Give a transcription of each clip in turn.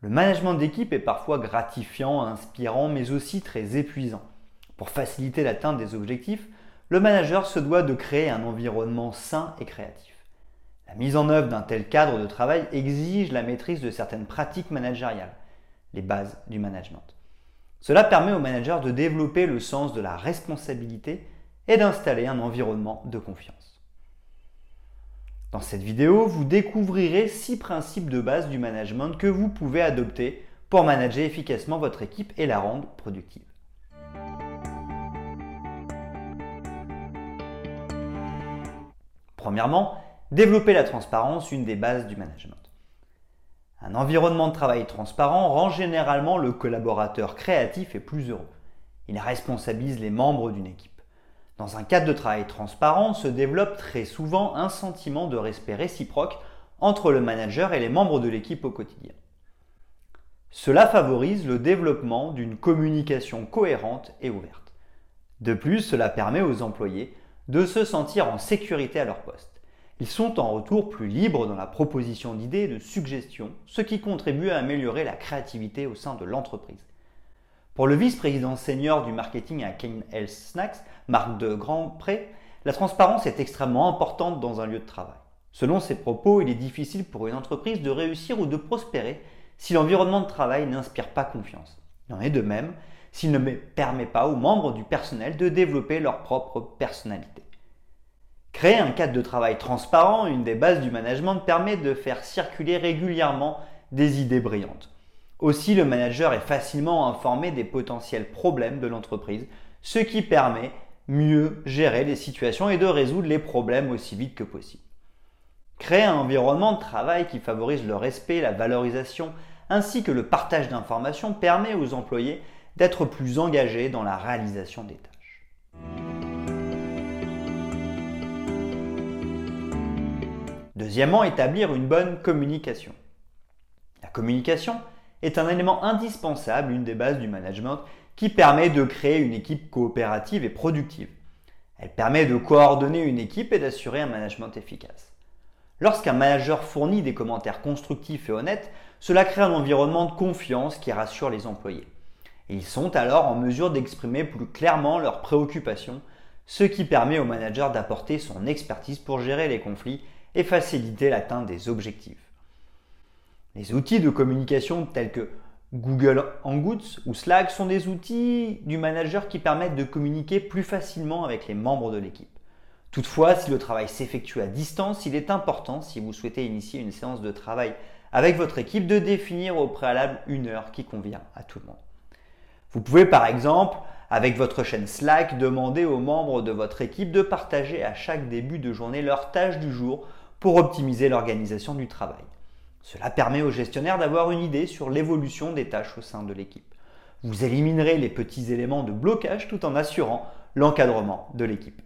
Le management d'équipe est parfois gratifiant, inspirant, mais aussi très épuisant. Pour faciliter l'atteinte des objectifs, le manager se doit de créer un environnement sain et créatif. La mise en œuvre d'un tel cadre de travail exige la maîtrise de certaines pratiques managériales, les bases du management. Cela permet au manager de développer le sens de la responsabilité et d'installer un environnement de confiance. Dans cette vidéo, vous découvrirez six principes de base du management que vous pouvez adopter pour manager efficacement votre équipe et la rendre productive. Premièrement, développer la transparence, une des bases du management. Un environnement de travail transparent rend généralement le collaborateur créatif et plus heureux. Il responsabilise les membres d'une équipe. Dans un cadre de travail transparent se développe très souvent un sentiment de respect réciproque entre le manager et les membres de l'équipe au quotidien. Cela favorise le développement d'une communication cohérente et ouverte. De plus, cela permet aux employés de se sentir en sécurité à leur poste. Ils sont en retour plus libres dans la proposition d'idées et de suggestions, ce qui contribue à améliorer la créativité au sein de l'entreprise. Pour le vice-président senior du marketing à Kane Health Snacks, Marc de Grandpré, la transparence est extrêmement importante dans un lieu de travail. Selon ses propos, il est difficile pour une entreprise de réussir ou de prospérer si l'environnement de travail n'inspire pas confiance. Il en est de même s'il ne permet pas aux membres du personnel de développer leur propre personnalité. Créer un cadre de travail transparent, une des bases du management, permet de faire circuler régulièrement des idées brillantes. Aussi, le manager est facilement informé des potentiels problèmes de l'entreprise, ce qui permet mieux gérer les situations et de résoudre les problèmes aussi vite que possible. Créer un environnement de travail qui favorise le respect, la valorisation ainsi que le partage d'informations permet aux employés d'être plus engagés dans la réalisation des tâches. Deuxièmement, établir une bonne communication. La communication est un élément indispensable, une des bases du management, qui permet de créer une équipe coopérative et productive. Elle permet de coordonner une équipe et d'assurer un management efficace. Lorsqu'un manager fournit des commentaires constructifs et honnêtes, cela crée un environnement de confiance qui rassure les employés. ils sont alors en mesure d'exprimer plus clairement leurs préoccupations, ce qui permet au manager d'apporter son expertise pour gérer les conflits et faciliter l'atteinte des objectifs. Les outils de communication tels que Google Hangouts ou Slack sont des outils du manager qui permettent de communiquer plus facilement avec les membres de l'équipe. Toutefois, si le travail s'effectue à distance, il est important, si vous souhaitez initier une séance de travail avec votre équipe, de définir au préalable une heure qui convient à tout le monde. Vous pouvez par exemple, avec votre chaîne Slack, demander aux membres de votre équipe de partager à chaque début de journée leurs tâches du jour pour optimiser l'organisation du travail. Cela permet au gestionnaire d'avoir une idée sur l'évolution des tâches au sein de l'équipe. Vous éliminerez les petits éléments de blocage tout en assurant l'encadrement de l'équipe.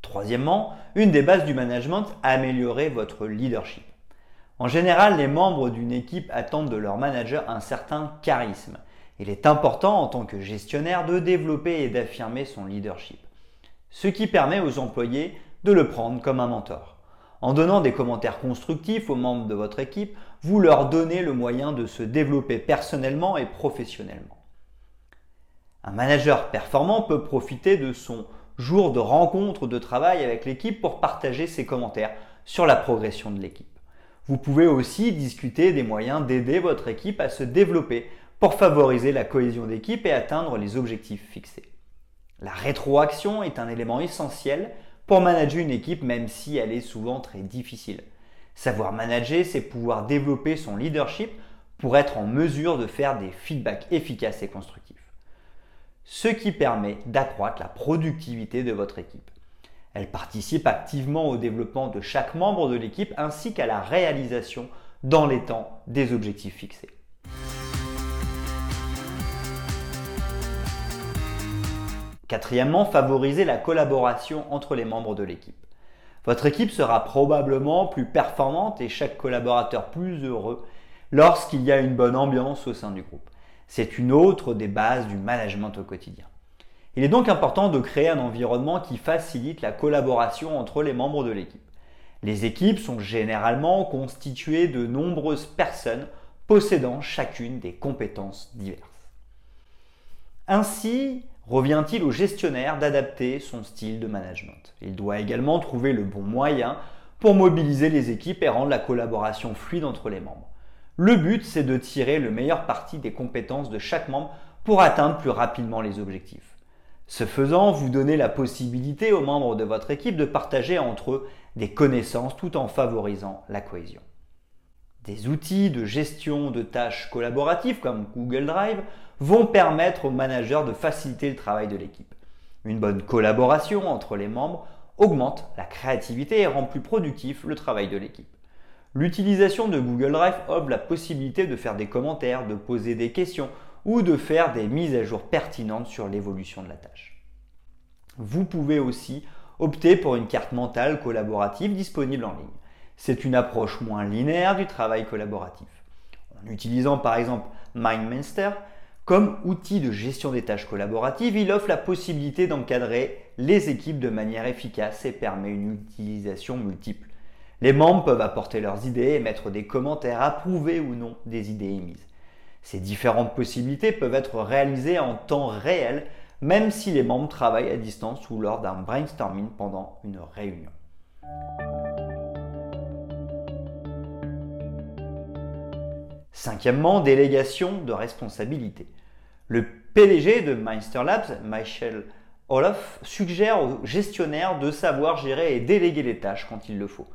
Troisièmement, une des bases du management, améliorer votre leadership. En général, les membres d'une équipe attendent de leur manager un certain charisme. Il est important en tant que gestionnaire de développer et d'affirmer son leadership, ce qui permet aux employés de le prendre comme un mentor. En donnant des commentaires constructifs aux membres de votre équipe, vous leur donnez le moyen de se développer personnellement et professionnellement. Un manager performant peut profiter de son jour de rencontre de travail avec l'équipe pour partager ses commentaires sur la progression de l'équipe. Vous pouvez aussi discuter des moyens d'aider votre équipe à se développer pour favoriser la cohésion d'équipe et atteindre les objectifs fixés. La rétroaction est un élément essentiel pour manager une équipe même si elle est souvent très difficile. Savoir manager, c'est pouvoir développer son leadership pour être en mesure de faire des feedbacks efficaces et constructifs. Ce qui permet d'accroître la productivité de votre équipe. Elle participe activement au développement de chaque membre de l'équipe ainsi qu'à la réalisation dans les temps des objectifs fixés. Quatrièmement, favoriser la collaboration entre les membres de l'équipe. Votre équipe sera probablement plus performante et chaque collaborateur plus heureux lorsqu'il y a une bonne ambiance au sein du groupe. C'est une autre des bases du management au quotidien. Il est donc important de créer un environnement qui facilite la collaboration entre les membres de l'équipe. Les équipes sont généralement constituées de nombreuses personnes possédant chacune des compétences diverses. Ainsi, revient-il au gestionnaire d'adapter son style de management? Il doit également trouver le bon moyen pour mobiliser les équipes et rendre la collaboration fluide entre les membres. Le but, c'est de tirer le meilleur parti des compétences de chaque membre pour atteindre plus rapidement les objectifs. Ce faisant, vous donnez la possibilité aux membres de votre équipe de partager entre eux des connaissances tout en favorisant la cohésion. Des outils de gestion de tâches collaboratives comme Google Drive vont permettre aux managers de faciliter le travail de l'équipe. Une bonne collaboration entre les membres augmente la créativité et rend plus productif le travail de l'équipe. L'utilisation de Google Drive offre la possibilité de faire des commentaires, de poser des questions ou de faire des mises à jour pertinentes sur l'évolution de la tâche. Vous pouvez aussi opter pour une carte mentale collaborative disponible en ligne. C'est une approche moins linéaire du travail collaboratif. En utilisant par exemple MindMaster, comme outil de gestion des tâches collaboratives, il offre la possibilité d'encadrer les équipes de manière efficace et permet une utilisation multiple. Les membres peuvent apporter leurs idées et mettre des commentaires, approuver ou non des idées émises. Ces différentes possibilités peuvent être réalisées en temps réel, même si les membres travaillent à distance ou lors d'un brainstorming pendant une réunion. Cinquièmement, délégation de responsabilité. Le PDG de Meister Labs, Michel Olof, suggère aux gestionnaires de savoir gérer et déléguer les tâches quand il le faut.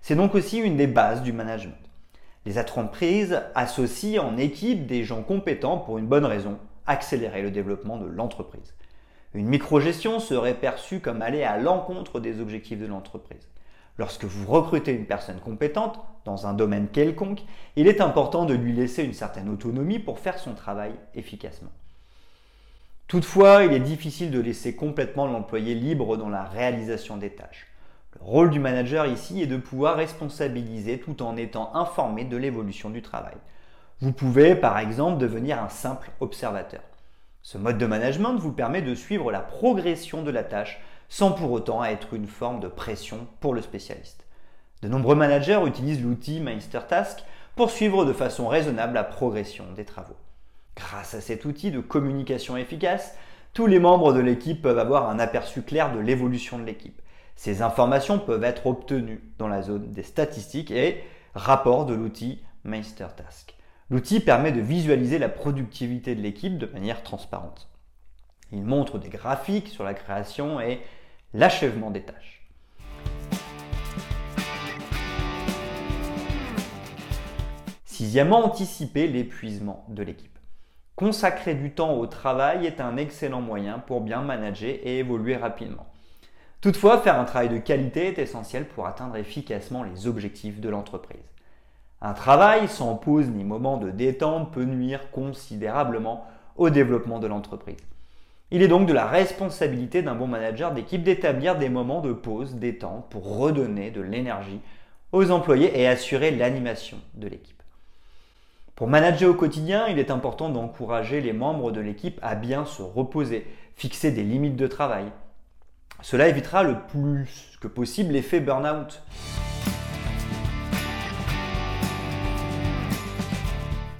C'est donc aussi une des bases du management. Les entreprises associent en équipe des gens compétents pour une bonne raison, accélérer le développement de l'entreprise. Une microgestion serait perçue comme aller à l'encontre des objectifs de l'entreprise. Lorsque vous recrutez une personne compétente dans un domaine quelconque, il est important de lui laisser une certaine autonomie pour faire son travail efficacement. Toutefois, il est difficile de laisser complètement l'employé libre dans la réalisation des tâches. Le rôle du manager ici est de pouvoir responsabiliser tout en étant informé de l'évolution du travail. Vous pouvez par exemple devenir un simple observateur. Ce mode de management vous permet de suivre la progression de la tâche sans pour autant être une forme de pression pour le spécialiste. De nombreux managers utilisent l'outil MeisterTask pour suivre de façon raisonnable la progression des travaux. Grâce à cet outil de communication efficace, tous les membres de l'équipe peuvent avoir un aperçu clair de l'évolution de l'équipe. Ces informations peuvent être obtenues dans la zone des statistiques et rapports de l'outil MeisterTask. L'outil permet de visualiser la productivité de l'équipe de manière transparente. Il montre des graphiques sur la création et l'achèvement des tâches. Sixièmement, anticiper l'épuisement de l'équipe. Consacrer du temps au travail est un excellent moyen pour bien manager et évoluer rapidement. Toutefois, faire un travail de qualité est essentiel pour atteindre efficacement les objectifs de l'entreprise. Un travail sans pause ni moment de détente peut nuire considérablement au développement de l'entreprise. Il est donc de la responsabilité d'un bon manager d'équipe d'établir des moments de pause, détente pour redonner de l'énergie aux employés et assurer l'animation de l'équipe. Pour manager au quotidien, il est important d'encourager les membres de l'équipe à bien se reposer, fixer des limites de travail. Cela évitera le plus que possible l'effet burn-out.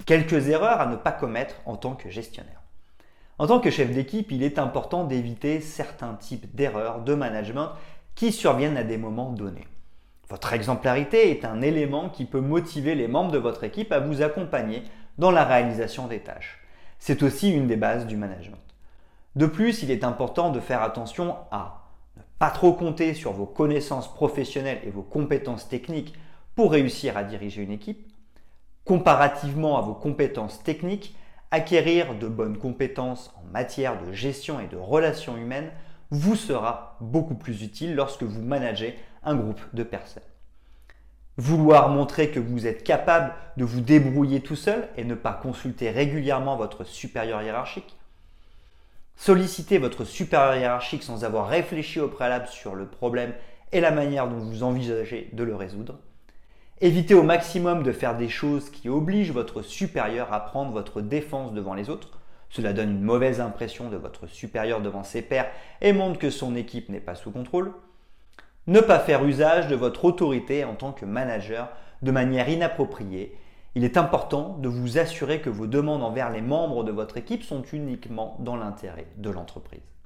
Quelques erreurs à ne pas commettre en tant que gestionnaire. En tant que chef d'équipe, il est important d'éviter certains types d'erreurs de management qui surviennent à des moments donnés. Votre exemplarité est un élément qui peut motiver les membres de votre équipe à vous accompagner dans la réalisation des tâches. C'est aussi une des bases du management. De plus, il est important de faire attention à ne pas trop compter sur vos connaissances professionnelles et vos compétences techniques pour réussir à diriger une équipe. Comparativement à vos compétences techniques, acquérir de bonnes compétences en matière de gestion et de relations humaines vous sera beaucoup plus utile lorsque vous managez un groupe de personnes. Vouloir montrer que vous êtes capable de vous débrouiller tout seul et ne pas consulter régulièrement votre supérieur hiérarchique. Solliciter votre supérieur hiérarchique sans avoir réfléchi au préalable sur le problème et la manière dont vous envisagez de le résoudre. Évitez au maximum de faire des choses qui obligent votre supérieur à prendre votre défense devant les autres. Cela donne une mauvaise impression de votre supérieur devant ses pairs et montre que son équipe n'est pas sous contrôle. Ne pas faire usage de votre autorité en tant que manager de manière inappropriée. Il est important de vous assurer que vos demandes envers les membres de votre équipe sont uniquement dans l'intérêt de l'entreprise.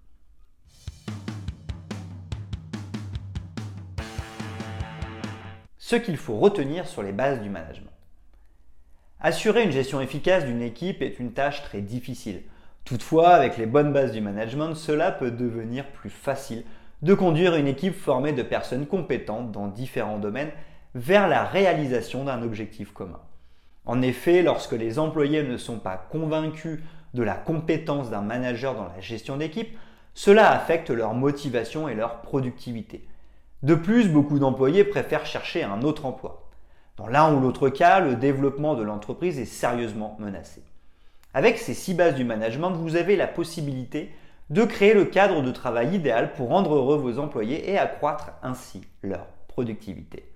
Ce qu'il faut retenir sur les bases du management. Assurer une gestion efficace d'une équipe est une tâche très difficile. Toutefois, avec les bonnes bases du management, cela peut devenir plus facile de conduire une équipe formée de personnes compétentes dans différents domaines vers la réalisation d'un objectif commun. En effet, lorsque les employés ne sont pas convaincus de la compétence d'un manager dans la gestion d'équipe, cela affecte leur motivation et leur productivité. De plus, beaucoup d'employés préfèrent chercher un autre emploi. Dans l'un ou l'autre cas, le développement de l'entreprise est sérieusement menacé. Avec ces six bases du management, vous avez la possibilité de créer le cadre de travail idéal pour rendre heureux vos employés et accroître ainsi leur productivité.